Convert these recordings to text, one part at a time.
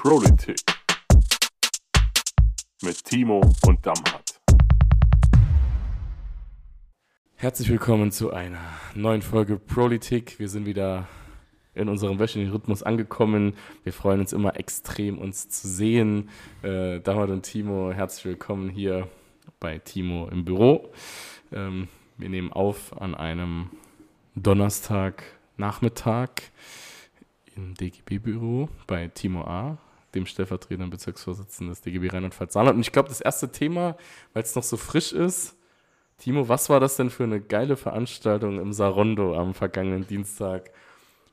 Politik mit Timo und Damhat. Herzlich willkommen zu einer neuen Folge Politik. Wir sind wieder in unserem wöchentlichen Rhythmus angekommen. Wir freuen uns immer extrem, uns zu sehen. Äh, Damhat und Timo, herzlich willkommen hier bei Timo im Büro. Ähm, wir nehmen auf an einem Donnerstagnachmittag im DGB-Büro bei Timo A dem stellvertretenden Bezirksvorsitzenden des DGB Rheinland-Pfalz-Saarland. Und ich glaube, das erste Thema, weil es noch so frisch ist, Timo, was war das denn für eine geile Veranstaltung im Sarondo am vergangenen Dienstag?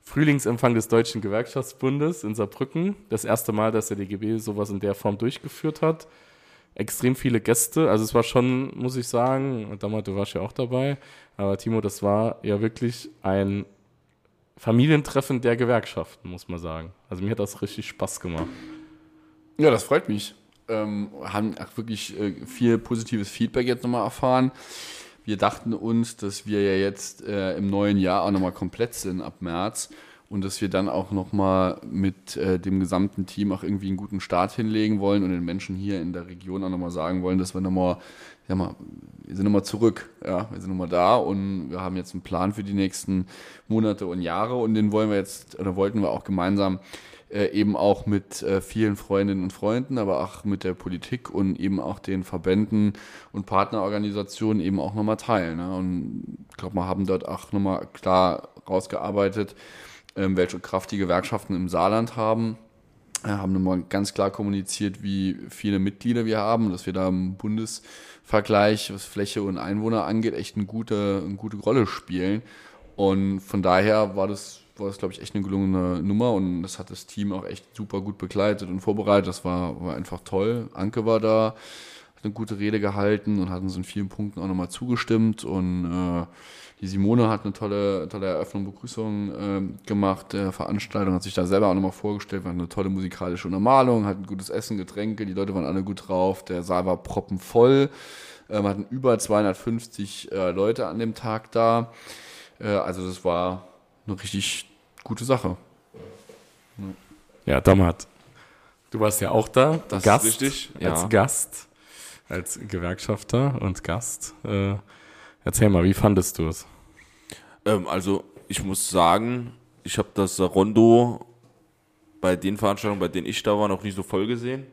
Frühlingsempfang des Deutschen Gewerkschaftsbundes in Saarbrücken. Das erste Mal, dass der DGB sowas in der Form durchgeführt hat. Extrem viele Gäste. Also es war schon, muss ich sagen, damals, du warst ja auch dabei, aber Timo, das war ja wirklich ein Familientreffen der Gewerkschaften, muss man sagen. Also mir hat das richtig Spaß gemacht. Ja, das freut mich. Ähm, haben auch wirklich äh, viel positives Feedback jetzt nochmal erfahren. Wir dachten uns, dass wir ja jetzt äh, im neuen Jahr auch nochmal komplett sind ab März und dass wir dann auch nochmal mit äh, dem gesamten Team auch irgendwie einen guten Start hinlegen wollen und den Menschen hier in der Region auch nochmal sagen wollen, dass wir nochmal, ja mal, wir sind nochmal zurück, ja, wir sind nochmal da und wir haben jetzt einen Plan für die nächsten Monate und Jahre und den wollen wir jetzt, oder wollten wir auch gemeinsam äh, eben auch mit äh, vielen Freundinnen und Freunden, aber auch mit der Politik und eben auch den Verbänden und Partnerorganisationen eben auch nochmal teilen. Ne? Und ich glaube, wir haben dort auch nochmal klar rausgearbeitet, ähm, welche Kraft die Gewerkschaften im Saarland haben. Wir haben nochmal ganz klar kommuniziert, wie viele Mitglieder wir haben, dass wir da im Bundesvergleich, was Fläche und Einwohner angeht, echt eine gute, eine gute Rolle spielen. Und von daher war das, war das, glaube ich, echt eine gelungene Nummer und das hat das Team auch echt super gut begleitet und vorbereitet. Das war, war einfach toll. Anke war da, eine gute Rede gehalten und hat uns in vielen Punkten auch nochmal zugestimmt und äh, die Simone hat eine tolle, tolle Eröffnung, Begrüßung äh, gemacht der Veranstaltung, hat sich da selber auch nochmal vorgestellt, war eine tolle musikalische Untermalung, hat ein gutes Essen, Getränke, die Leute waren alle gut drauf, der Saal war proppenvoll, äh, hatten über 250 äh, Leute an dem Tag da. Äh, also das war eine richtig gute Sache. Ja, Damat, du warst ja auch da, Das ist Gast, richtig, als ja. Gast, als Gewerkschafter und Gast. Äh, erzähl mal, wie fandest du es? Ähm, also ich muss sagen, ich habe das Rondo bei den Veranstaltungen, bei denen ich da war, noch nie so voll gesehen.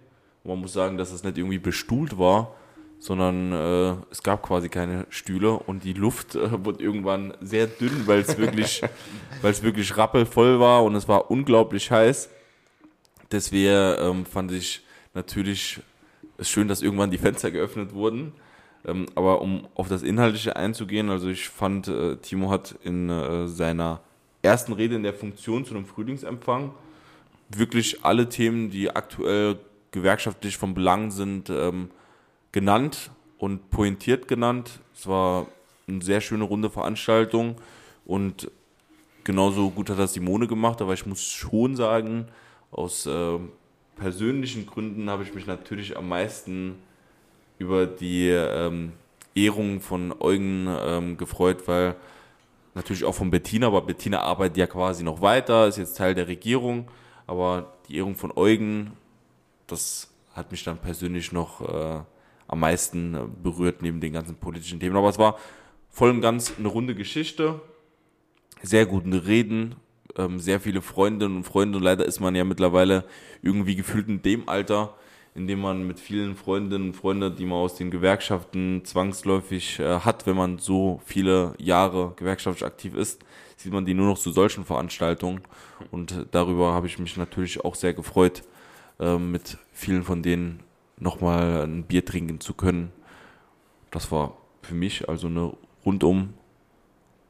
Und man muss sagen, dass es nicht irgendwie bestuhlt war, sondern äh, es gab quasi keine Stühle und die Luft äh, wurde irgendwann sehr dünn, weil es wirklich, wirklich rappelvoll war und es war unglaublich heiß. Deswegen ähm, fand ich natürlich es schön, dass irgendwann die Fenster geöffnet wurden. Ähm, aber um auf das Inhaltliche einzugehen, also ich fand, äh, Timo hat in äh, seiner ersten Rede in der Funktion zu einem Frühlingsempfang wirklich alle Themen, die aktuell gewerkschaftlich von Belang sind, ähm, genannt und pointiert genannt. Es war eine sehr schöne runde Veranstaltung und genauso gut hat das Simone gemacht, aber ich muss schon sagen, aus äh, persönlichen Gründen habe ich mich natürlich am meisten über die ähm, Ehrung von Eugen ähm, gefreut, weil natürlich auch von Bettina, aber Bettina arbeitet ja quasi noch weiter, ist jetzt Teil der Regierung, aber die Ehrung von Eugen, das hat mich dann persönlich noch äh, am meisten berührt neben den ganzen politischen Themen. Aber es war voll und ganz eine runde Geschichte, sehr gute Reden, ähm, sehr viele Freundinnen und Freunde. Und leider ist man ja mittlerweile irgendwie gefühlt in dem Alter, in dem man mit vielen Freundinnen und Freunden, die man aus den Gewerkschaften zwangsläufig äh, hat, wenn man so viele Jahre gewerkschaftlich aktiv ist, sieht man die nur noch zu solchen Veranstaltungen. Und darüber habe ich mich natürlich auch sehr gefreut, äh, mit vielen von denen nochmal ein Bier trinken zu können. Das war für mich also eine rundum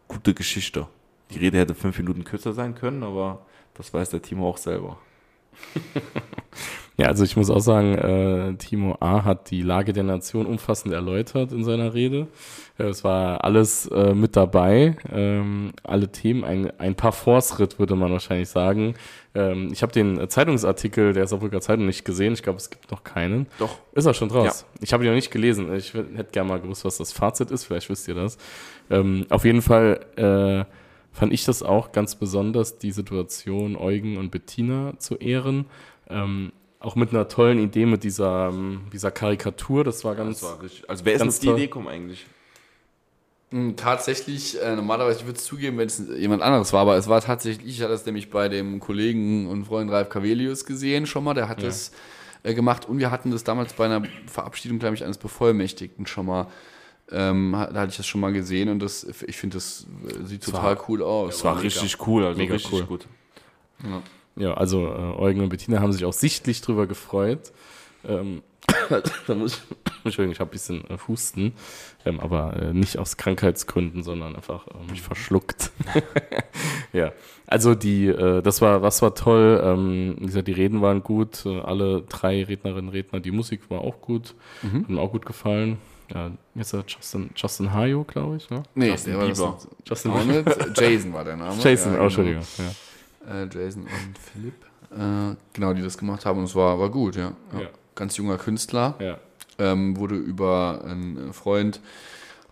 gute Geschichte. Die Rede hätte fünf Minuten kürzer sein können, aber das weiß der Timo auch selber. Ja, also ich muss auch sagen, äh, Timo A. hat die Lage der Nation umfassend erläutert in seiner Rede. Äh, es war alles äh, mit dabei, ähm, alle Themen, ein, ein paar Fortschritt würde man wahrscheinlich sagen. Ähm, ich habe den Zeitungsartikel der Saarbrücker Zeitung nicht gesehen. Ich glaube, es gibt noch keinen. Doch. Ist er schon draus? Ich habe ihn noch nicht gelesen. Ich hätte gerne mal gewusst, was das Fazit ist. Vielleicht wisst ihr das. Ähm, auf jeden Fall äh, fand ich das auch ganz besonders, die Situation Eugen und Bettina zu ehren. Ähm, auch mit einer tollen Idee, mit dieser, ähm, dieser Karikatur, das war ganz. Das war richtig. Also wer ist denn die. Idee gekommen eigentlich? Mm, Tatsächlich, äh, normalerweise, ich würde es zugeben, wenn es jemand anderes war, aber es war tatsächlich, ich hatte es nämlich bei dem Kollegen und Freund Ralf Cavelius gesehen schon mal, der hat Ja. das äh, gemacht und wir hatten das damals bei einer Verabschiedung, glaube ich, eines Bevollmächtigten schon mal, ähm, hatte ich das schon mal gesehen und das, ich finde, das äh, sieht total cool aus. Das war richtig cool, also Mega richtig cool. gut. Ja, also äh, Eugen und Bettina haben sich auch sichtlich drüber gefreut. Ähm, da muss ich, Entschuldigung, ich habe ein bisschen äh, Husten, ähm, aber äh, nicht aus Krankheitsgründen, sondern einfach äh, mich verschluckt. ja, also die, äh, das war, was war toll. Ähm, wie gesagt, die Reden waren gut, äh, alle drei Rednerinnen, Redner, die Musik war auch gut, hat mir auch gut gefallen. Ja, jetzt ist Justin, Justin Hayo, glaube ich, ne? Nee, Justin der war Bieber. Justin Auch nicht. Jason war der Name. Jason, Ja, oh, genau. Entschuldigung. Ja. Äh, Jason und Philipp. Äh, genau, die das gemacht haben und es war, war gut, ja. ja. Ja. Ganz junger Künstler. Ja. ähm, wurde über einen Freund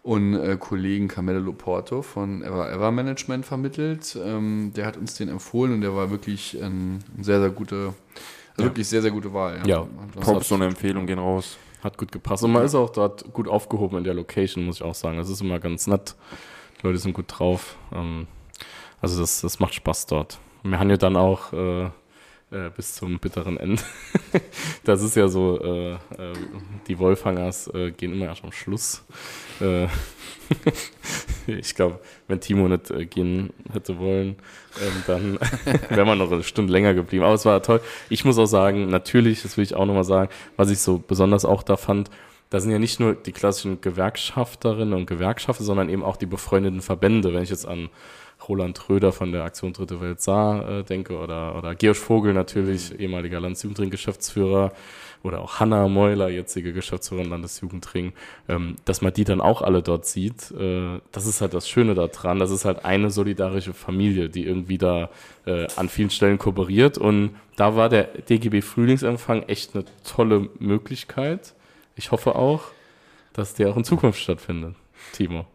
und äh, Kollegen Carmelo Porto von Ever Ever Management vermittelt. Ähm, der hat uns den empfohlen und der war wirklich ein sehr, sehr gute, also wirklich sehr, sehr gute Wahl. Ja, Das Props und Empfehlung gehen raus. Hat gut gepasst. Und man ist auch dort gut aufgehoben in der Location, muss ich auch sagen. Das ist immer ganz nett. Die Leute sind gut drauf. Ähm, also das, das macht Spaß dort. Wir haben ja dann auch äh, äh, bis zum bitteren Ende. das ist ja so, äh, äh, die Wolfhangers äh, gehen immer erst am Schluss. Äh, ich glaube, wenn Timo nicht äh, gehen hätte wollen, ähm, dann wäre man noch eine Stunde länger geblieben. Aber es war toll. Ich muss auch sagen, natürlich, das will ich auch nochmal sagen, was ich so besonders auch da fand, da sind ja nicht nur die klassischen Gewerkschafterinnen und Gewerkschafter, sondern eben auch die befreundeten Verbände. Wenn ich jetzt an Roland Röder von der Aktion Dritte Welt Saar äh, denke oder, oder Georg Vogel natürlich, ehemaliger Landesjugendring-Geschäftsführer oder auch Hanna Meuler, jetzige Geschäftsführerin Landesjugendring, ähm, dass man die dann auch alle dort sieht. Äh, das ist halt das Schöne daran. Das ist halt eine solidarische Familie, die irgendwie da äh, an vielen Stellen kooperiert. Und da war der DGB Frühlingsempfang echt eine tolle Möglichkeit. Ich hoffe auch, dass der auch in Zukunft stattfindet, Timo.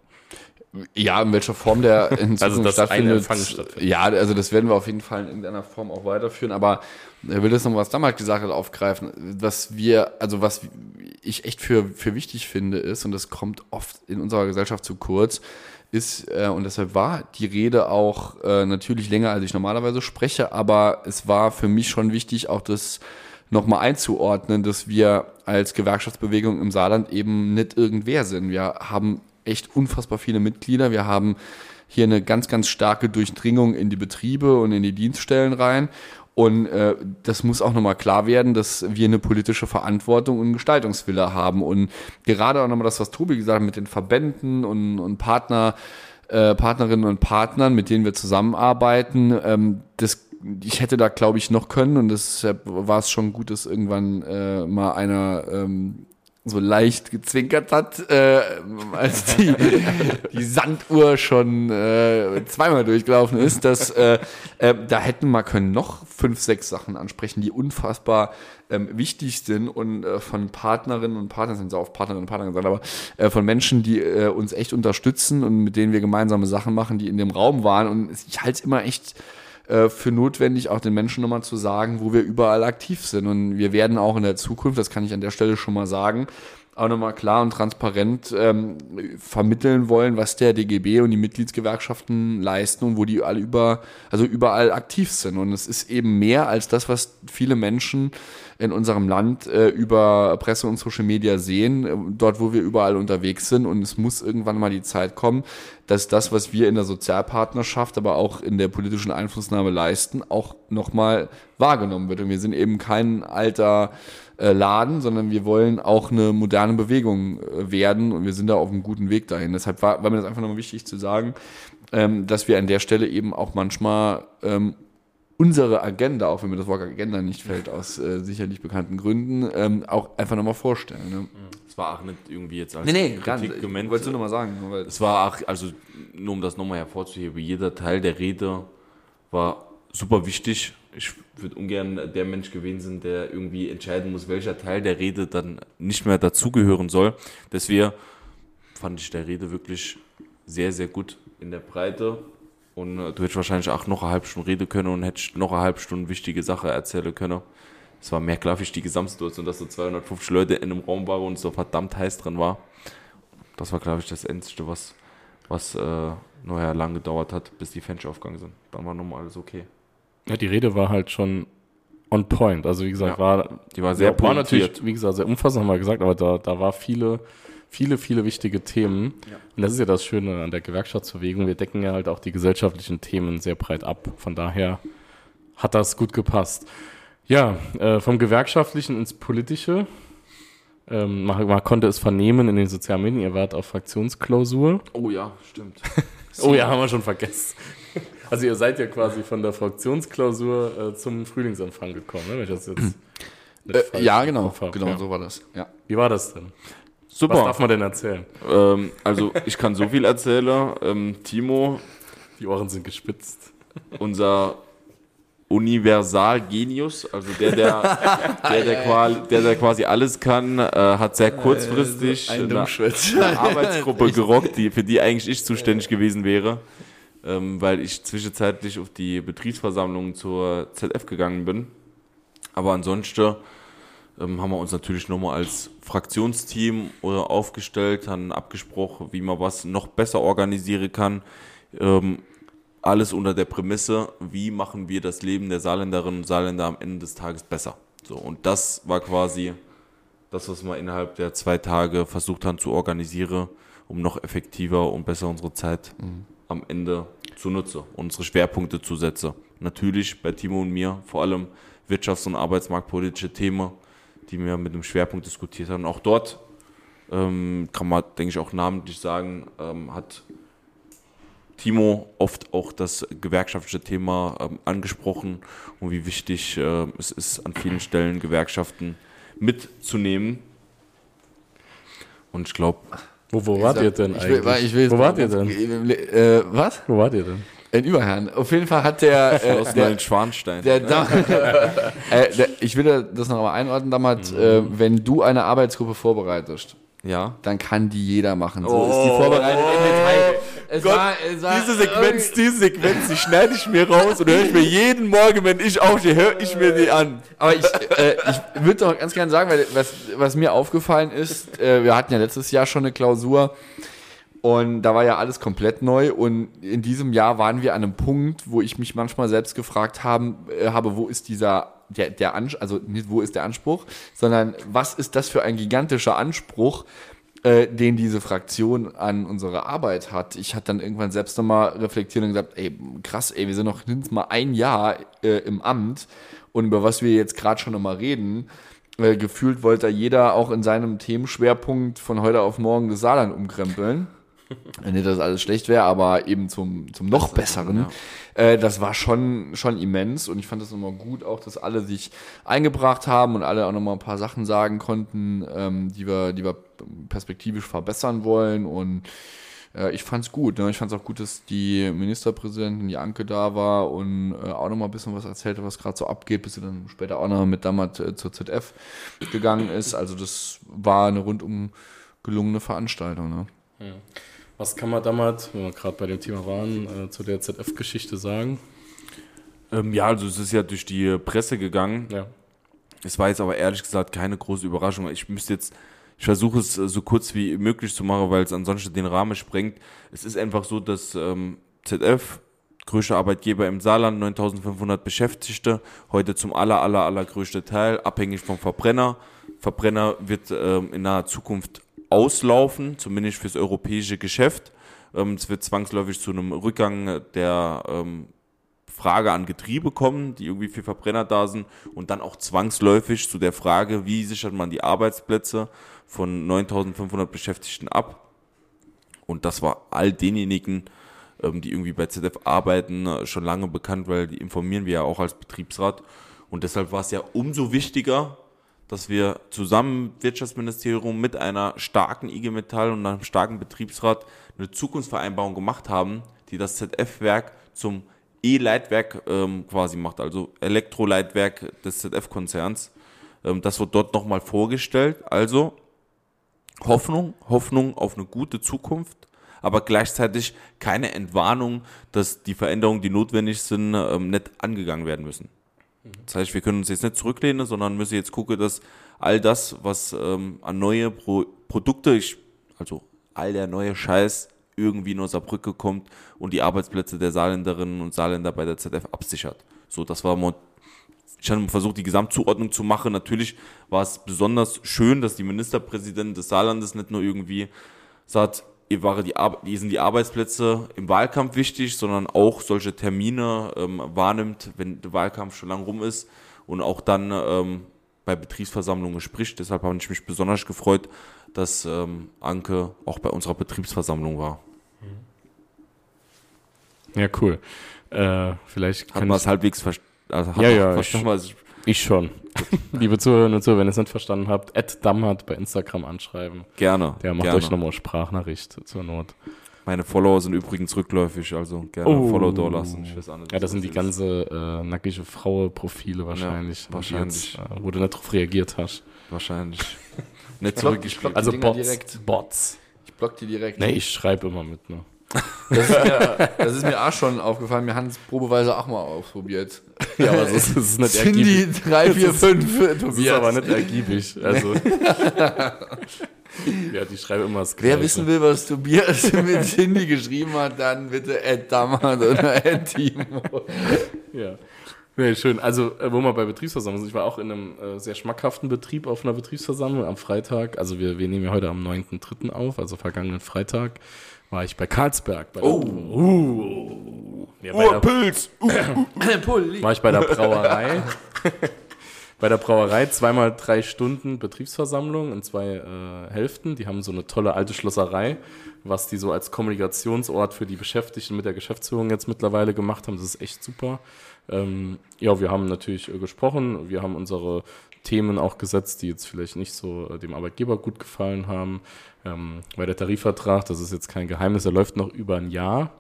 Ja, in welcher Form der in Zukunft Also, ein stattfindet. Stattfindet. Ja, also das werden wir auf jeden Fall in irgendeiner Form auch weiterführen. Aber er will das noch, was damals gesagt hat, aufgreifen. Was wir, also was ich echt für, für wichtig finde, ist, und das kommt oft in unserer Gesellschaft zu kurz, ist, äh, und deshalb war die Rede auch äh, natürlich länger, als ich normalerweise spreche, aber es war für mich schon wichtig, auch das nochmal einzuordnen, dass wir als Gewerkschaftsbewegung im Saarland eben nicht irgendwer sind. Wir haben echt unfassbar viele Mitglieder. Wir haben hier eine ganz, ganz starke Durchdringung in die Betriebe und in die Dienststellen rein. Und äh, das muss auch nochmal klar werden, dass wir eine politische Verantwortung und Gestaltungswille haben. Und gerade auch nochmal das, was Tobi gesagt hat, mit den Verbänden und, und Partner, äh, Partnerinnen und Partnern, mit denen wir zusammenarbeiten, ähm, das ich hätte da, glaube ich, noch können und deshalb war es schon gut, dass irgendwann äh, mal einer ähm, so leicht gezwinkert hat, äh, als die, die Sanduhr schon äh, zweimal durchgelaufen ist, dass äh, äh, da hätten wir können noch fünf, sechs Sachen ansprechen, die unfassbar ähm, wichtig sind und äh, von Partnerinnen und Partnern sind so auf Partnerinnen und Partner gesagt, aber äh, von Menschen, die äh, uns echt unterstützen und mit denen wir gemeinsame Sachen machen, die in dem Raum waren. Und ich halte es immer echt äh, für notwendig, auch den Menschen nochmal zu sagen, wo wir überall aktiv sind. Und wir werden auch in der Zukunft, das kann ich an der Stelle schon mal sagen, auch nochmal klar und transparent ähm, vermitteln wollen, was der DGB und die Mitgliedsgewerkschaften leisten und wo die alle über, also überall aktiv sind. Und es ist eben mehr als das, was viele Menschen in unserem Land äh, über Presse und Social Media sehen, äh, dort, wo wir überall unterwegs sind. Und es muss irgendwann mal die Zeit kommen, dass das, was wir in der Sozialpartnerschaft, aber auch in der politischen Einflussnahme leisten, auch nochmal wahrgenommen wird. Und wir sind eben kein alter äh, Laden, sondern wir wollen auch eine moderne Bewegung äh, werden und wir sind da auf einem guten Weg dahin. Deshalb war, war mir das einfach nochmal wichtig zu sagen, ähm, dass wir an der Stelle eben auch manchmal ähm, unsere Agenda, auch wenn mir das Wort Agenda nicht fällt, aus äh, sicherlich bekannten Gründen, ähm, auch einfach nochmal vorstellen. Ne? Es war auch nicht irgendwie jetzt als Nee, nee. Kritik gemeint. Wolltest du nochmal sagen? Es war auch, also nur um das nochmal hervorzuheben, jeder Teil der Rede war super wichtig. Ich würde ungern der Mensch gewesen sein, der irgendwie entscheiden muss, welcher Teil der Rede dann nicht mehr dazugehören soll. Deswegen fand ich der Rede wirklich sehr, sehr gut in der Breite. Und äh, du hättest wahrscheinlich auch noch eine halbe Stunde reden können und hättest noch eine halbe Stunde wichtige Sache erzählen können. Es war mehr ich, die Gesamtsituation, dass so 250 Leute in einem Raum waren und so verdammt heiß drin war. Das war, glaube ich, das Endste, was, was äh, nachher lang gedauert hat, bis die Fenster aufgegangen sind. Dann war nochmal alles okay. Ja, die Rede war halt schon on point. Also wie gesagt, Ja. war Die war sehr ja, war natürlich, wie gesagt, sehr umfassend, haben wir gesagt, aber da, da war viele, viele, viele wichtige Themen. Und das ist ja das Schöne an der Gewerkschaftsbewegung. Wir decken ja halt auch die gesellschaftlichen Themen sehr breit ab. Von daher hat das gut gepasst. Ja, äh, vom Gewerkschaftlichen ins Politische. Ähm, man, man konnte es vernehmen in den sozialen Medien, ihr wart auf Fraktionsklausur. Oh ja, stimmt. Oh ja, haben wir schon vergessen. Also ihr seid ja quasi von der Fraktionsklausur äh, zum Frühlingsanfang gekommen, ne? wenn ich das jetzt Äh, ja, genau. Hab, genau, ja. so war das. Ja. Wie war das denn? Was Super. darf man denn erzählen? Ähm, also ich kann so viel erzählen. Ähm, Timo, Die Ohren sind gespitzt. unser Universalgenius, also der, der, der, der, quasi, der, der quasi alles kann, äh, hat sehr kurzfristig Ein eine, eine Arbeitsgruppe gerockt, die, für die eigentlich ich zuständig gewesen wäre, ähm, weil ich zwischenzeitlich auf die Betriebsversammlung zur ZF gegangen bin. Aber ansonsten ähm, haben wir uns natürlich nochmal als Fraktionsteam oder aufgestellt, haben abgesprochen, wie man was noch besser organisieren kann. Ähm, alles unter der Prämisse, wie machen wir das Leben der Saarländerinnen und Saarländer am Ende des Tages besser. So, und das war quasi das, was wir innerhalb der zwei Tage versucht haben zu organisieren, um noch effektiver und besser unsere Zeit am Ende zu nutzen, unsere Schwerpunkte zu setzen. Natürlich bei Timo und mir vor allem wirtschafts- und arbeitsmarktpolitische Themen, die wir mit dem Schwerpunkt diskutiert haben. Auch dort ähm, kann man, denke ich, auch namentlich sagen, ähm, hat Timo oft auch das gewerkschaftliche Thema ähm, angesprochen und wie wichtig äh, es ist, an vielen Stellen Gewerkschaften mitzunehmen. Und ich glaube, Wo, wo wart ihr denn Ich eigentlich? will, ich will wo wart ihr denn? Äh, was? Wo wart ihr denn? In Überherrn. Auf jeden Fall hat der, äh, aus der, Neuenschwanstein. der, da, äh, der, ich will das noch mal einordnen, damals, äh, wenn du eine Arbeitsgruppe vorbereitest, ja. dann kann die jeder machen. So ist die vorbereitet im Detail. Es war, es war diese Sequenz, diese Sequenz, die schneide ich mir raus und höre ich mir jeden Morgen, wenn ich aufstehe, höre ich mir die an. Aber ich, äh, ich würde doch ganz gerne sagen, weil was, was mir aufgefallen ist, äh, wir hatten ja letztes Jahr schon eine Klausur und da war ja alles komplett neu und in diesem Jahr waren wir an einem Punkt, wo ich mich manchmal selbst gefragt haben, äh, habe, wo ist dieser der, der Anspruch, also nicht wo ist der Anspruch, sondern was ist das für ein gigantischer Anspruch, äh, den diese Fraktion an unsere Arbeit hat. Ich hatte dann irgendwann selbst nochmal reflektiert und gesagt, ey, krass, ey, wir sind noch mindestens mal ein Jahr äh, im Amt und über was wir jetzt gerade schon nochmal reden, äh, gefühlt wollte jeder auch in seinem Themenschwerpunkt von heute auf morgen das Saarland umkrempeln. Nicht, dass alles schlecht wäre, aber eben zum, zum noch besseren. Äh, das war schon, schon immens und ich fand das nochmal gut, auch dass alle sich eingebracht haben und alle auch nochmal ein paar Sachen sagen konnten, ähm, die, wir, die wir perspektivisch verbessern wollen und äh, ich fand's gut. Ne? Ich fand's auch gut, dass die Ministerpräsidentin, die Anke, da war und äh, auch noch mal ein bisschen was erzählte, was gerade so abgeht, bis sie dann später auch noch mit damals äh, zur ZF gegangen ist. Also das war eine rundum gelungene Veranstaltung. Ne? Was kann man damals, wenn wir gerade bei dem Thema waren, äh, zu der ZF-Geschichte sagen? Ähm, ja, also es ist ja durch die Presse gegangen. Ja. Es war jetzt aber ehrlich gesagt keine große Überraschung. Ich müsste jetzt, ich versuche es äh, so kurz wie möglich zu machen, weil es ansonsten den Rahmen sprengt. Es ist einfach so, dass ähm, ZF, größter Arbeitgeber im Saarland, 9500 Beschäftigte, heute zum aller, aller, allergrößten Teil, abhängig vom Verbrenner. Verbrenner wird ähm, in naher Zukunft auslaufen, zumindest fürs europäische Geschäft. Ähm, es wird zwangsläufig zu einem Rückgang der ähm, Frage an Getriebe kommen, die irgendwie für Verbrenner da sind und dann auch zwangsläufig zu der Frage, wie sichert man die Arbeitsplätze von 9500 Beschäftigten ab. Und das war all denjenigen, ähm, die irgendwie bei ZF arbeiten, äh, schon lange bekannt, weil die informieren wir ja auch als Betriebsrat. Und deshalb war es ja umso wichtiger, dass wir zusammen Wirtschaftsministerium mit einer starken IG Metall und einem starken Betriebsrat eine Zukunftsvereinbarung gemacht haben, die das ZF-Werk zum E-Leitwerk ähm, quasi macht, also Elektroleitwerk des ZF-Konzerns. Ähm, das wird dort nochmal vorgestellt. Also Hoffnung, Hoffnung auf eine gute Zukunft, aber gleichzeitig keine Entwarnung, dass die Veränderungen, die notwendig sind, ähm, nicht angegangen werden müssen. Das heißt, wir können uns jetzt nicht zurücklehnen, sondern müssen jetzt gucken, dass all das, was ähm, an neue Pro Produkte, ich, also all der neue Scheiß irgendwie in Brücke kommt und die Arbeitsplätze der Saarländerinnen und Saarländer bei der ZF absichert. So, das war mal ich habe versucht, die Gesamtzuordnung zu machen. Natürlich war es besonders schön, dass die Ministerpräsidentin des Saarlandes nicht nur irgendwie sagt, die sind die Arbeitsplätze im Wahlkampf wichtig, sondern auch solche Termine ähm, wahrnimmt, wenn der Wahlkampf schon lang rum ist und auch dann ähm, bei Betriebsversammlungen spricht. Deshalb habe ich mich besonders gefreut, dass ähm, Anke auch bei unserer Betriebsversammlung war. Ja, cool. Äh, vielleicht Hat kann man ich, es halbwegs verstanden? Also Ja, ja, verstanden, was ich- ich schon. Liebe Zuhörerinnen und Zuhörer, wenn ihr es nicht verstanden habt, Ed Dammert bei Instagram anschreiben. gerne. Der macht gerne. euch nochmal Sprachnachricht zur Not. Meine Follower sind übrigens rückläufig, also gerne Oh. Follow da lassen. Ich weiß auch nicht, Ja, das sind die ganze äh, nackige Frauenprofile wahrscheinlich, Ja, wahrscheinlich. Jetzt, äh, wo du nicht drauf reagiert hast. Wahrscheinlich. Nicht block- zurück, ich block- Also Bots. direkt. Bots. Ich block die direkt. Nee, ich schreibe immer mit, ne? Das, ist mir, das ist mir auch schon aufgefallen. Wir haben es probeweise auch mal ausprobiert. Ja, aber das ist, das ist nicht Sind ergiebig. die 3, 4, 5 Das ist aber nicht ergiebig. Also. ja, die schreiben immer das Wer wissen will, was Tobias mit Cindy geschrieben hat, dann bitte Ed Dammert oder Ed Timo. Ja. Nee, schön. Also, äh, wo wir bei Betriebsversammlung sind, ich war auch in einem äh, sehr schmackhaften Betrieb auf einer Betriebsversammlung am Freitag. Also, wir, wir nehmen ja heute am 9.3. auf, also vergangenen Freitag, war ich bei Karlsberg. Bei der, oh. Uh, ja, bei der, Urpilz! war ich bei der Brauerei. bei der Brauerei zweimal drei Stunden Betriebsversammlung in zwei äh, Hälften. Die haben so eine tolle alte Schlosserei, was die so als Kommunikationsort für die Beschäftigten mit der Geschäftsführung jetzt mittlerweile gemacht haben. Das ist echt super. Ähm, ja, wir haben natürlich äh, gesprochen. Wir haben unsere Themen auch gesetzt, die jetzt vielleicht nicht so äh, dem Arbeitgeber gut gefallen haben. Ähm, weil der Tarifvertrag, das ist jetzt kein Geheimnis, der läuft noch über ein Jahr.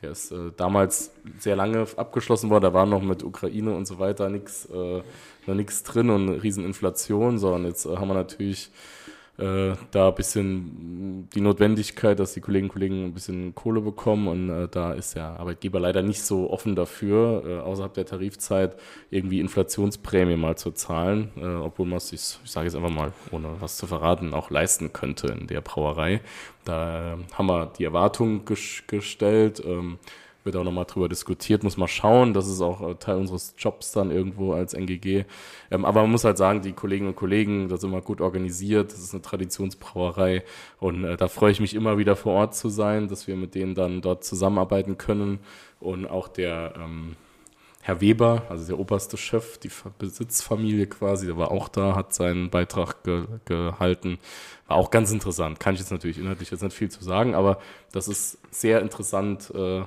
Der ist äh, damals sehr lange abgeschlossen worden. Da war noch mit Ukraine und so weiter nichts äh, drin und eine riesen Inflation, sondern jetzt äh, haben wir natürlich äh, da ein bisschen die Notwendigkeit, dass die Kolleginnen und Kollegen ein bisschen Kohle bekommen und äh, da ist der Arbeitgeber leider nicht so offen dafür, äh, außerhalb der Tarifzeit irgendwie Inflationsprämie mal zu zahlen, äh, obwohl man es sich, ich sage jetzt einfach mal, ohne was zu verraten, auch leisten könnte in der Brauerei. Da äh, haben wir die Erwartung ges gestellt. Ähm, wird auch nochmal drüber diskutiert, muss mal schauen. Das ist auch äh, Teil unseres Jobs dann irgendwo als NGG. Ähm, aber man muss halt sagen, die Kolleginnen und Kollegen, das ist immer gut organisiert. Das ist eine Traditionsbrauerei und äh, da freue ich mich immer wieder vor Ort zu sein, dass wir mit denen dann dort zusammenarbeiten können. Und auch der ähm, Herr Weber, also der oberste Chef, die Besitzfamilie quasi, der war auch da, hat seinen Beitrag ge gehalten. War auch ganz interessant. Kann ich jetzt natürlich inhaltlich jetzt nicht viel zu sagen, aber das ist sehr interessant, äh,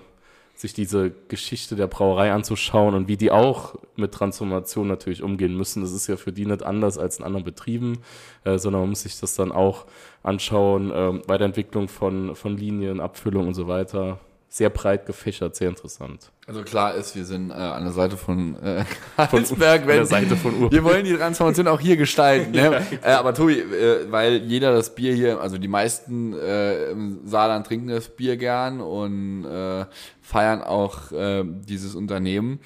sich diese Geschichte der Brauerei anzuschauen und wie die auch mit Transformation natürlich umgehen müssen. Das ist ja für die nicht anders als in anderen Betrieben, äh, sondern man muss sich das dann auch anschauen, ähm, Weiterentwicklung von, von Linien, Abfüllung und so weiter. Sehr breit gefächert, sehr interessant. Also klar ist, wir sind äh, an der Seite von äh, Karlsberg, An der Seite von Ur. Wir wollen die Transformation auch hier gestalten. Ne? äh, aber Tobi, äh, weil jeder das Bier hier, also die meisten äh, im Saarland trinken das Bier gern und äh, feiern auch äh, dieses Unternehmen.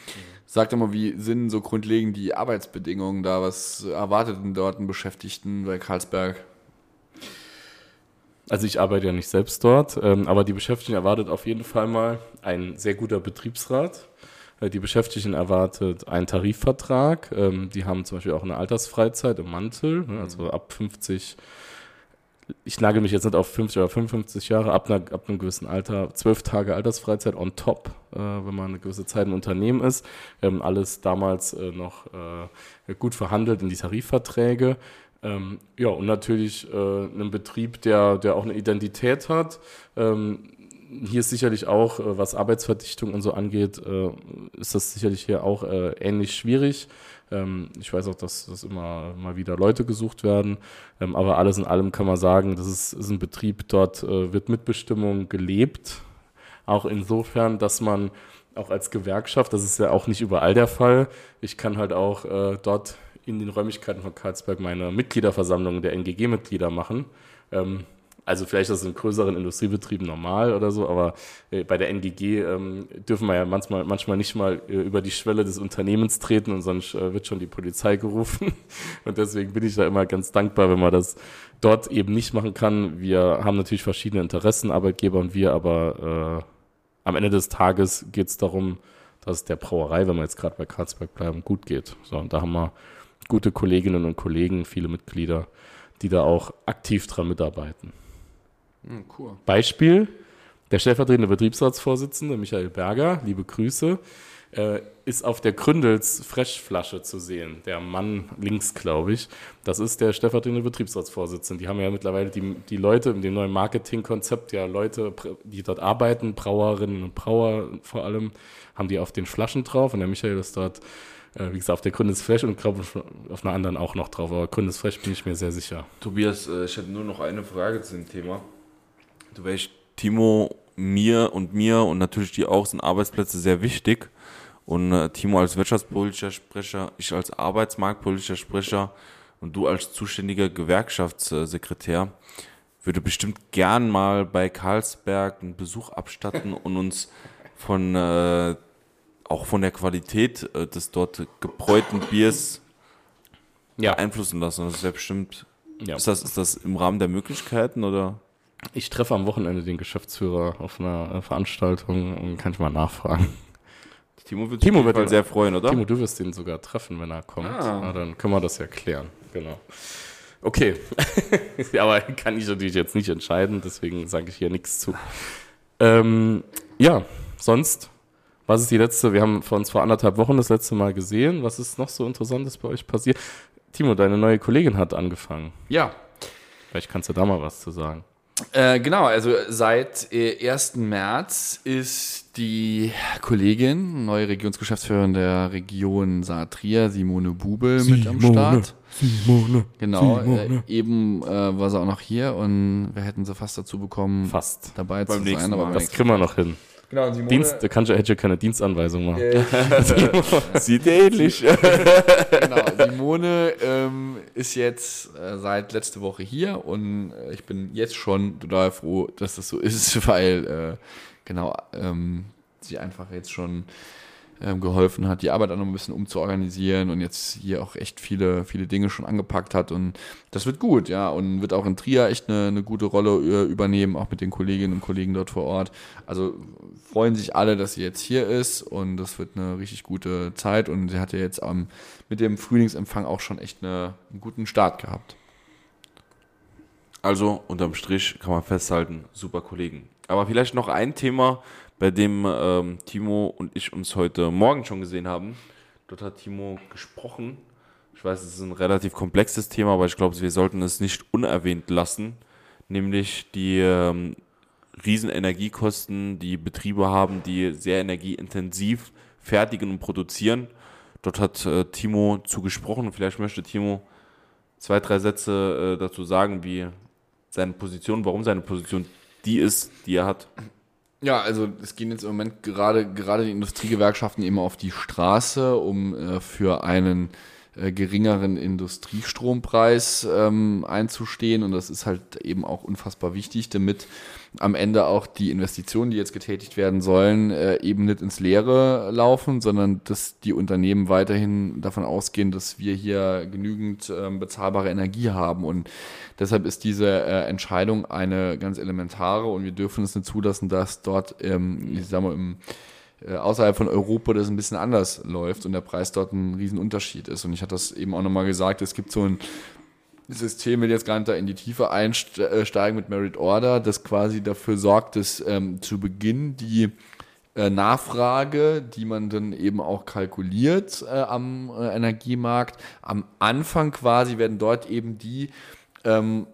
Sag doch mal, wie sind so grundlegend die Arbeitsbedingungen da? Was erwartet denn dort ein Beschäftigten bei Karlsberg? Also ich arbeite ja nicht selbst dort, ähm, aber die Beschäftigten erwartet auf jeden Fall mal ein sehr guter Betriebsrat. Äh, Die Beschäftigten erwartet einen Tarifvertrag. Ähm, die haben zum Beispiel auch eine Altersfreizeit im Mantel, ne, also ab 50, ich nagel mich jetzt nicht auf 50 oder 55 Jahre, ab, einer, ab einem gewissen Alter, zwölf Tage Altersfreizeit on top, äh, wenn man eine gewisse Zeit im Unternehmen ist. Ähm, alles damals äh, noch äh, gut verhandelt in die Tarifverträge. Ähm, ja, und natürlich äh, einen Betrieb, der, der auch eine Identität hat. Ähm, hier ist sicherlich auch, äh, was Arbeitsverdichtung und so angeht, äh, ist das sicherlich hier auch äh, ähnlich schwierig. Ähm, ich weiß auch, dass, dass immer mal wieder Leute gesucht werden. Ähm, aber alles in allem kann man sagen, das ist, ist ein Betrieb, dort äh, wird Mitbestimmung gelebt. Auch insofern, dass man auch als Gewerkschaft, das ist ja auch nicht überall der Fall, ich kann halt auch äh, dort in den Räumlichkeiten von Karlsberg meine Mitgliederversammlung der NGG-Mitglieder machen. Ähm, Also vielleicht ist es in größeren Industriebetrieben normal oder so, aber äh, bei der NGG ähm, dürfen wir ja manchmal, manchmal nicht mal äh, über die Schwelle des Unternehmens treten und sonst äh, wird schon die Polizei gerufen. Und deswegen bin ich da immer ganz dankbar, wenn man das dort eben nicht machen kann. Wir haben natürlich verschiedene Interessen, Arbeitgeber und wir, aber äh, am Ende des Tages geht es darum, dass es der Brauerei, wenn wir jetzt gerade bei Karlsberg bleiben, gut geht. So, und da haben wir gute Kolleginnen und Kollegen, viele Mitglieder, die da auch aktiv dran mitarbeiten. Hm, cool. Beispiel, der stellvertretende Betriebsratsvorsitzende Michael Berger, liebe Grüße, äh, ist auf der Gründels Freshflasche zu sehen. Der Mann links, glaube ich. Das ist der stellvertretende Betriebsratsvorsitzende. Die haben ja mittlerweile die, die Leute in dem neuen Marketingkonzept, ja Leute, die dort arbeiten, Brauerinnen und Brauer vor allem, haben die auf den Flaschen drauf und der Michael ist dort äh, wie gesagt, auf der Gründels Fresh und glaube auf einer anderen auch noch drauf. Aber Gründels Fresh bin ich mir sehr sicher. Tobias, äh, ich hätte nur noch eine Frage zu dem Thema. Du weißt, Timo, mir und mir und natürlich dir auch sind Arbeitsplätze sehr wichtig. Und äh, Timo als wirtschaftspolitischer Sprecher, ich als arbeitsmarktpolitischer Sprecher und du als zuständiger Gewerkschaftssekretär würde bestimmt gern mal bei Karlsberg einen Besuch abstatten und uns von äh, auch von der Qualität äh, des dort gebräuten Biers Ja. beeinflussen lassen. Das ist ja bestimmt. Ja. Ist, das, ist das im Rahmen der Möglichkeiten oder? Ich treffe am Wochenende den Geschäftsführer auf einer äh, Veranstaltung und kann ich mal nachfragen. Timo wird Timo sich jeden wird ihn- sehr freuen, oder? Timo, du wirst ihn sogar treffen, wenn er kommt. Ah. Na, dann können wir das ja klären. Genau. Okay. Aber kann ich natürlich jetzt nicht entscheiden, deswegen sage ich hier nichts zu. Ähm, ja, sonst, was ist die letzte? Wir haben vor uns vor anderthalb Wochen das letzte Mal gesehen. Was ist noch so Interessantes bei euch passiert? Timo, deine neue Kollegin hat angefangen. Ja, Vielleicht kannst du da mal was zu sagen. Äh, genau, also seit äh, 1. März ist die Kollegin, neue Regionsgeschäftsführerin der Region Saar-Trier, Simone Bubel, mit am Start. Simone. Genau, äh, eben äh, war sie auch noch hier und wir hätten sie fast dazu bekommen, Fast. dabei Beim zu nächsten sein. Aber Mal. beim Das kriegen wir noch hin. Genau, und Simone, Dienst, da kannst du, hätte ich keine Dienstanweisung machen. Sieht ähnlich. genau, Simone ähm, ist jetzt äh, seit letzte Woche hier und äh, ich bin jetzt schon total froh, dass das so ist, weil äh, genau ähm, sie einfach jetzt schon ähm, geholfen hat, die Arbeit auch noch ein bisschen umzuorganisieren und jetzt hier auch echt viele, viele Dinge schon angepackt hat und das wird gut, ja, und wird auch in Trier echt eine, eine gute Rolle äh, übernehmen, auch mit den Kolleginnen und Kollegen dort vor Ort. Also freuen sich alle, dass sie jetzt hier ist und das wird eine richtig gute Zeit und sie hatte jetzt am, mit dem Frühlingsempfang auch schon echt eine, einen guten Start gehabt. Also unterm Strich kann man festhalten, super Kollegen. Aber vielleicht noch ein Thema, bei dem ähm, Timo und ich uns heute Morgen schon gesehen haben. Dort hat Timo gesprochen. Ich weiß, es ist ein relativ komplexes Thema, aber ich glaube, wir sollten es nicht unerwähnt lassen. Nämlich die ähm, riesen Energiekosten, die Betriebe haben, die sehr energieintensiv fertigen und produzieren. Dort hat äh, Timo zugesprochen. Vielleicht möchte Timo zwei, drei Sätze äh, dazu sagen, wie seine Position, warum seine Position die ist, die er hat. Ja, also es gehen jetzt im Moment gerade gerade die Industriegewerkschaften eben auf die Straße, um äh, für einen äh, geringeren Industriestrompreis ähm, einzustehen. Und das ist halt eben auch unfassbar wichtig, damit am Ende auch die Investitionen, die jetzt getätigt werden sollen, äh, eben nicht ins Leere laufen, sondern dass die Unternehmen weiterhin davon ausgehen, dass wir hier genügend ähm, bezahlbare Energie haben und deshalb ist diese äh, Entscheidung eine ganz elementare und wir dürfen es nicht zulassen, dass dort, ähm, ich sag mal, im äh, außerhalb von Europa das ein bisschen anders läuft und der Preis dort ein Riesenunterschied ist. Und ich hatte das eben auch nochmal gesagt, es gibt so ein System, will jetzt gar nicht da in die Tiefe einsteigen mit Merit Order, das quasi dafür sorgt, dass ähm, zu Beginn die äh, Nachfrage, die man dann eben auch kalkuliert äh, am äh, Energiemarkt, am Anfang quasi werden dort eben die ähm,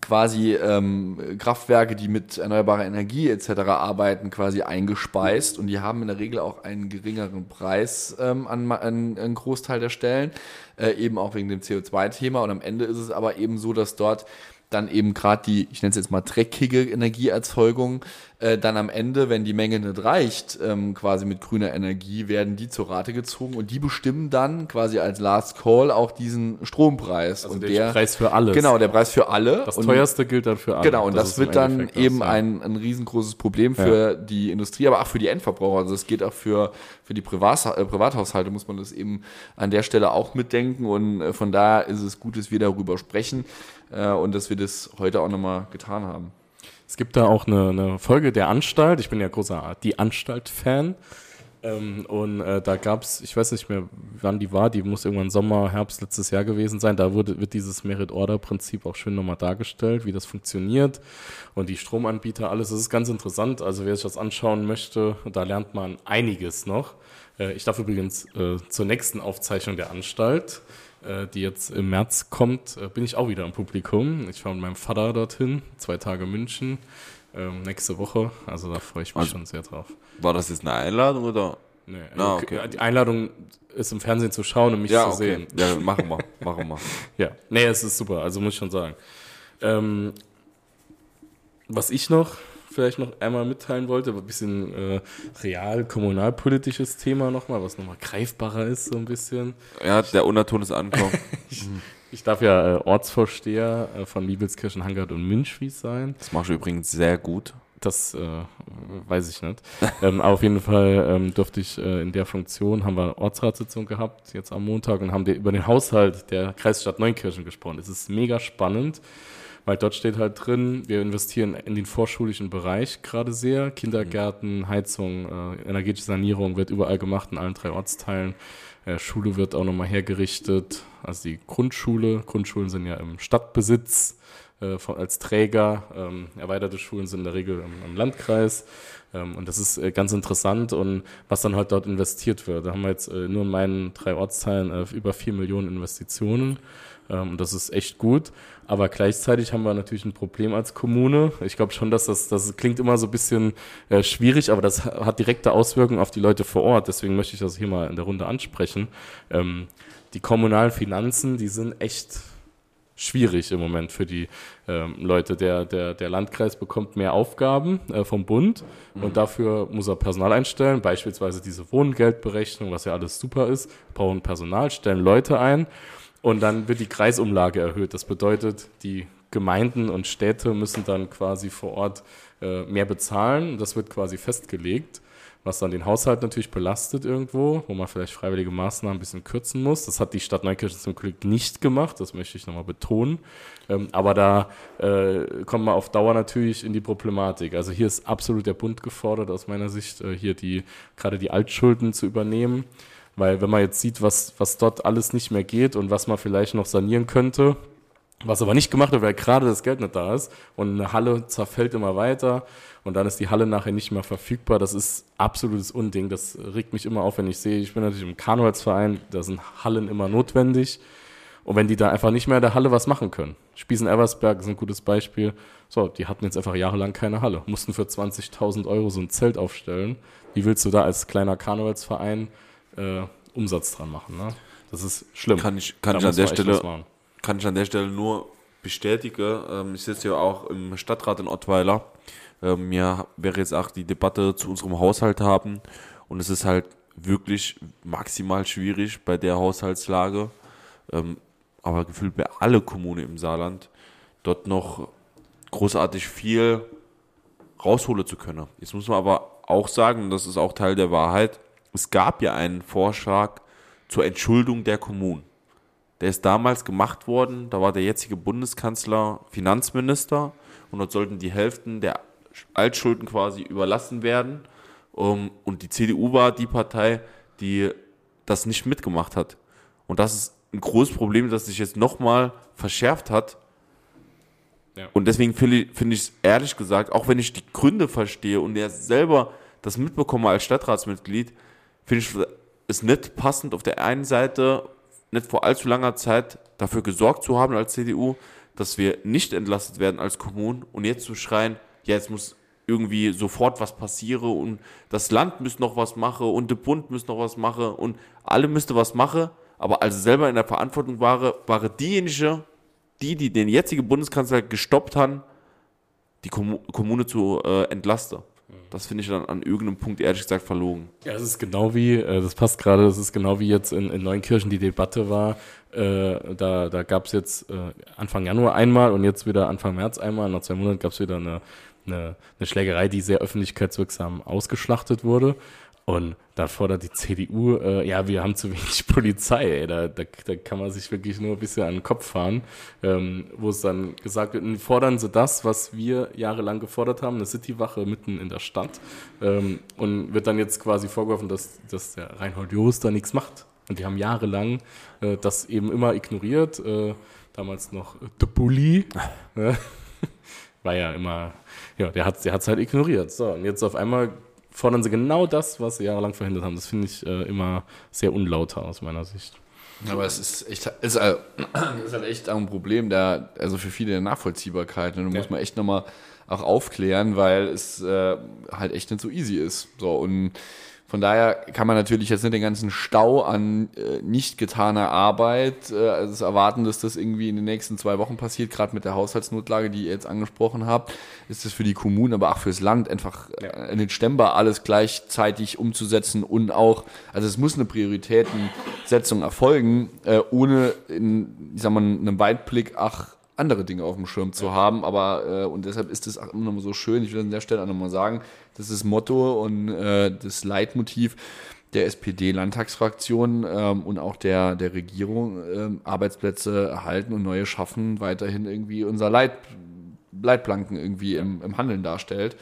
quasi ähm, Kraftwerke, die mit erneuerbarer Energie etc. arbeiten, quasi eingespeist und die haben in der Regel auch einen geringeren Preis ähm, an, an einen Großteil der Stellen, äh, eben auch wegen dem CO2-Thema und am Ende ist es aber eben so, dass dort dann eben gerade die, ich nenne es jetzt mal dreckige Energieerzeugung, äh, dann am Ende, wenn die Menge nicht reicht, ähm, quasi mit grüner Energie, werden die zur Rate gezogen und die bestimmen dann quasi als Last Call auch diesen Strompreis. Also und der, Preis für alles. Genau, der Preis für alle. Das und, teuerste gilt dann für alle. Genau, und das, ist im wird dann Endeffekt das, eben ja. ein, ein riesengroßes Problem für die Industrie, aber auch für die Endverbraucher. Also es geht auch für, für die Privat, äh, Privathaushalte, muss man das eben an der Stelle auch mitdenken. Und äh, von daher ist es gut, dass wir darüber sprechen äh, und dass wir das heute auch nochmal getan haben. Es gibt da auch eine, eine Folge der Anstalt. Ich bin ja großer Die Anstalt-Fan. Ähm, und äh, da gab es, ich weiß nicht mehr, wann die war, die muss irgendwann Sommer, Herbst letztes Jahr gewesen sein. Da wurde, wird dieses Merit-Order-Prinzip auch schön nochmal dargestellt, wie das funktioniert und die Stromanbieter, alles. Das ist ganz interessant. Also wer sich das anschauen möchte, da lernt man einiges noch. Äh, ich darf übrigens äh, zur nächsten Aufzeichnung der Anstalt, die jetzt im März kommt, äh, bin ich auch wieder im Publikum. Ich fahre mit meinem Vater dorthin, zwei Tage München. Ähm, nächste Woche, also da freue ich mich Also- schon sehr drauf. War das jetzt eine Einladung oder? Nee, Ah, okay. Die Einladung ist im Fernsehen zu schauen und mich Ja, zu okay. sehen. Ja, machen wir, machen wir. Ja, nee, es ist super, also muss ich schon sagen. Ähm, was ich noch vielleicht noch einmal mitteilen wollte, ein bisschen äh, real kommunalpolitisches Thema nochmal, was nochmal greifbarer ist so ein bisschen. Ja, der Unterton ist angekommen. Ich darf ja äh, Ortsvorsteher äh, von Liebelskirchen, Hangard und Münchwies sein. Das machst du übrigens sehr gut. Das äh, weiß ich nicht. ähm, aber auf jeden Fall ähm, durfte ich äh, in der Funktion, haben wir Ortsratssitzung gehabt, jetzt am Montag, und haben über den Haushalt der Kreisstadt Neunkirchen gesprochen. Es ist mega spannend, weil dort steht halt drin, wir investieren in den vorschulischen Bereich gerade sehr. Kindergärten, Heizung, äh, energetische Sanierung wird überall gemacht in allen drei Ortsteilen. Äh, Schule wird auch nochmal hergerichtet, also die Grundschule. Grundschulen sind ja im Stadtbesitz äh, von, als Träger. Ähm, erweiterte Schulen sind in der Regel im, im Landkreis. Ähm, und das ist äh, ganz interessant und was dann halt dort investiert wird. Da haben wir jetzt äh, nur in meinen drei Ortsteilen äh, über vier Millionen Investitionen. Ähm, und das ist echt gut. Aber gleichzeitig haben wir natürlich ein Problem als Kommune. Ich glaube schon, dass das, das klingt immer so ein bisschen äh, schwierig, aber das ha- hat direkte Auswirkungen auf die Leute vor Ort. Deswegen möchte ich das hier mal in der Runde ansprechen. Ähm, die kommunalen Finanzen, die sind echt schwierig im Moment für die ähm, Leute. Der, der, der Landkreis bekommt mehr Aufgaben äh, vom Bund und dafür muss er Personal einstellen, beispielsweise diese Wohngeldberechnung, was ja alles super ist, brauchen Personal, stellen Leute ein und dann wird die Kreisumlage erhöht. Das bedeutet, die Gemeinden und Städte müssen dann quasi vor Ort äh, mehr bezahlen. Das wird quasi festgelegt, was dann den Haushalt natürlich belastet irgendwo, wo man vielleicht freiwillige Maßnahmen ein bisschen kürzen muss. Das hat die Stadt Neukirchen zum Glück nicht gemacht, das möchte ich nochmal betonen. Ähm, aber da äh, kommt man auf Dauer natürlich in die Problematik. Also hier ist absolut der Bund gefordert, aus meiner Sicht, äh, hier die gerade die Altschulden zu übernehmen. Weil wenn man jetzt sieht, was, was dort alles nicht mehr geht und was man vielleicht noch sanieren könnte, was aber nicht gemacht wird, weil gerade das Geld nicht da ist und eine Halle zerfällt immer weiter und dann ist die Halle nachher nicht mehr verfügbar. Das ist absolutes Unding. Das regt mich immer auf, wenn ich sehe, ich bin natürlich im Karnevalsverein, da sind Hallen immer notwendig. Und wenn die da einfach nicht mehr in der Halle was machen können. Spießen-Eversberg ist ein gutes Beispiel. So, die hatten jetzt einfach jahrelang keine Halle, mussten für 20.000 Euro so ein Zelt aufstellen. Wie willst du da als kleiner Karnevalsverein äh, Umsatz dran machen? Ne? Das ist schlimm. Kann ich, kann Da ich an der Stelle kann ich an der Stelle nur bestätigen. Ähm, ich sitze ja auch im Stadtrat in Ottweiler. Ähm, mir wäre jetzt auch die Debatte zu unserem Haushalt haben. Und es ist halt wirklich maximal schwierig bei der Haushaltslage. Ähm, aber gefühlt bei alle Kommunen im Saarland dort noch großartig viel rausholen zu können. Jetzt muss man aber auch sagen, und das ist auch Teil der Wahrheit, es gab ja einen Vorschlag zur Entschuldung der Kommunen. Der ist damals gemacht worden, da war der jetzige Bundeskanzler Finanzminister und dort sollten die Hälften der Altschulden quasi überlassen werden. Und die CDU war die Partei, die das nicht mitgemacht hat. Und das ist ein großes Problem, das sich jetzt nochmal verschärft hat. Ja. Und deswegen finde ich finde ich es ehrlich gesagt, auch wenn ich die Gründe verstehe und er selber das mitbekomme als Stadtratsmitglied, finde ich es nicht passend, auf der einen Seite nicht vor allzu langer Zeit dafür gesorgt zu haben als CDU, dass wir nicht entlastet werden als Kommunen und jetzt zu schreien, ja, jetzt muss irgendwie sofort was passieren und das Land müsste noch was machen und der Bund müsste noch was machen und alle müsste was machen, aber als selber in der Verantwortung waren, waren diejenigen, die, die den jetzigen Bundeskanzler gestoppt haben, die Kommu Kommune zu äh, entlasten. Das finde ich dann an irgendeinem Punkt ehrlich gesagt verlogen. Ja, das ist genau wie, äh, das passt gerade, das ist genau wie jetzt in, in Neunkirchen die Debatte war. Äh, da da gab es jetzt äh, Anfang Januar einmal und jetzt wieder Anfang März einmal. Nach zwei Monaten gab es wieder eine, eine, eine Schlägerei, die sehr öffentlichkeitswirksam ausgeschlachtet wurde. Und da fordert die CDU, äh, ja, wir haben zu wenig Polizei, ey. Da, da, da kann man sich wirklich nur ein bisschen an den Kopf fahren, ähm, wo es dann gesagt wird, fordern sie das, was wir jahrelang gefordert haben, eine Citywache mitten in der Stadt. Ähm, und wird dann jetzt quasi vorgeworfen, dass, dass der Reinhold Jost da nichts macht. Und die haben jahrelang äh, das eben immer ignoriert. Äh, damals noch äh, de Bulli. äh, war ja immer, ja, der hat es der hat's halt ignoriert. So, und jetzt auf einmal fordern sie genau das, was sie jahrelang verhindert haben. Das finde ich äh, immer sehr unlauter aus meiner Sicht. Aber es ist echt, ist, halt- ist halt echt ein Problem, der, also für viele der Nachvollziehbarkeit. Und da muss man echt nochmal auch aufklären, weil es äh, halt echt nicht so easy ist. So, und von daher kann man natürlich jetzt nicht den ganzen Stau an äh, nicht getaner Arbeit äh, also erwarten, dass das irgendwie in den nächsten zwei Wochen passiert, gerade mit der Haushaltsnotlage, die ihr jetzt angesprochen habt, ist das für die Kommunen, aber auch fürs Land einfach äh, nicht stemmbar, alles gleichzeitig umzusetzen und auch, also es muss eine Prioritätensetzung erfolgen, äh, ohne in, ich sag mal, einem Weitblick, ach, andere Dinge auf dem Schirm zu haben, aber äh, und deshalb ist es auch immer noch mal so schön, ich will an der Stelle auch nochmal sagen, das ist das Motto und äh, das Leitmotiv der SPD-Landtagsfraktion ähm, und auch der, der Regierung, ähm, Arbeitsplätze erhalten und neue schaffen, weiterhin irgendwie unser Leit, Leitplanken irgendwie im, im Handeln darstellt.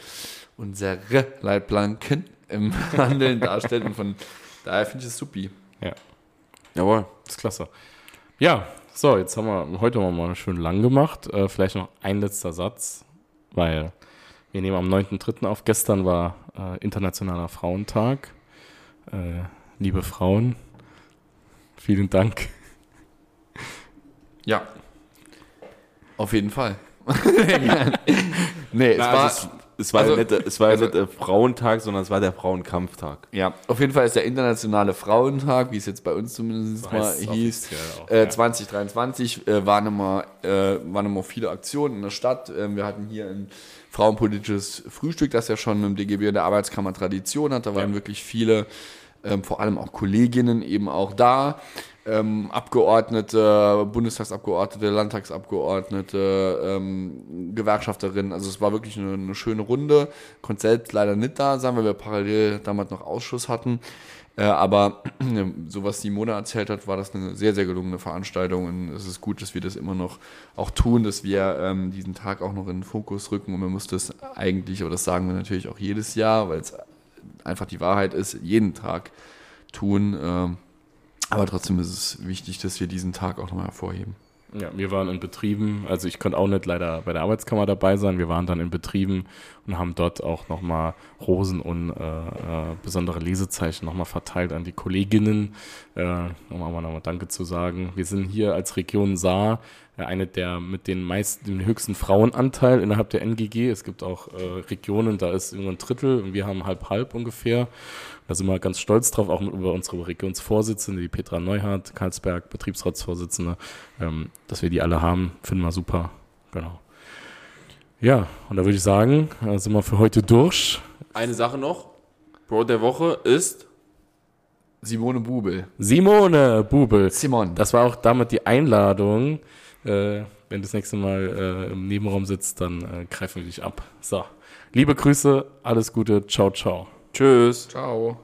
Unsere Leitplanken im Handeln darstellt und von daher finde ich es supi. Ja, Jawohl. das ist klasse. Ja, so, jetzt haben wir heute mal schön lang gemacht. Äh, vielleicht noch ein letzter Satz, weil wir nehmen am 9.3. auf. Gestern war äh, Internationaler Frauentag. Äh, liebe Frauen, vielen Dank. Ja. Auf jeden Fall. nee, es Na, war. Es, war also- ja nicht, der- es war ja also- nicht der Frauentag, sondern es war der Frauenkampftag. Ja, auf jeden Fall ist der Internationale Frauentag, wie es jetzt bei uns zumindest mal hieß, auch, äh, ja. 2023 äh, waren immer äh, waren immer viele Aktionen in der Stadt. Ähm, wir hatten hier ein frauenpolitisches Frühstück, das ja schon im DGB in der Arbeitskammer Tradition hat. Da waren wirklich viele, ähm, vor allem auch Kolleginnen eben auch da. Ähm, Abgeordnete, Bundestagsabgeordnete, Landtagsabgeordnete, ähm, Gewerkschafterinnen. Also es war wirklich eine, eine schöne Runde. Konnte selbst leider nicht da sein, weil wir parallel damals noch Ausschuss hatten. Äh, aber so was Simone erzählt hat, war das eine sehr, sehr gelungene Veranstaltung und es ist gut, dass wir das immer noch auch tun, dass wir ähm, diesen Tag auch noch in den Fokus rücken und man muss das eigentlich, aber das sagen wir natürlich auch jedes Jahr, weil es einfach die Wahrheit ist, jeden Tag tun. Ähm, aber trotzdem ist es wichtig, dass wir diesen Tag auch nochmal hervorheben. Ja, wir waren in Betrieben, also ich konnte auch nicht leider bei der Arbeitskammer dabei sein. Wir waren dann in Betrieben und haben dort auch nochmal Rosen und äh, äh, besondere Lesezeichen nochmal verteilt an die Kolleginnen, äh, um auch mal nochmal Danke zu sagen. Wir sind hier als Region Saar eine der mit den meisten, den höchsten Frauenanteil innerhalb der NGG. Es gibt auch äh, Regionen, da ist irgendwo ein Drittel und wir haben halb-halb ungefähr. Da sind wir ganz stolz drauf, auch über unsere Regionsvorsitzende, die Petra Neuhardt, Karlsberg, Betriebsratsvorsitzende, ähm, dass wir die alle haben, finden wir super. Genau. Ja, und da würde ich sagen, äh, sind wir für heute durch. Eine Sache noch. Bro der Woche ist Simone Bubel. Simone Bubel. Simon. Das war auch damit die Einladung. Äh, wenn du das nächste Mal äh, im Nebenraum sitzt, dann äh, greifen wir dich ab. So. Liebe Grüße, alles Gute, ciao, ciao. Tschüss. Ciao.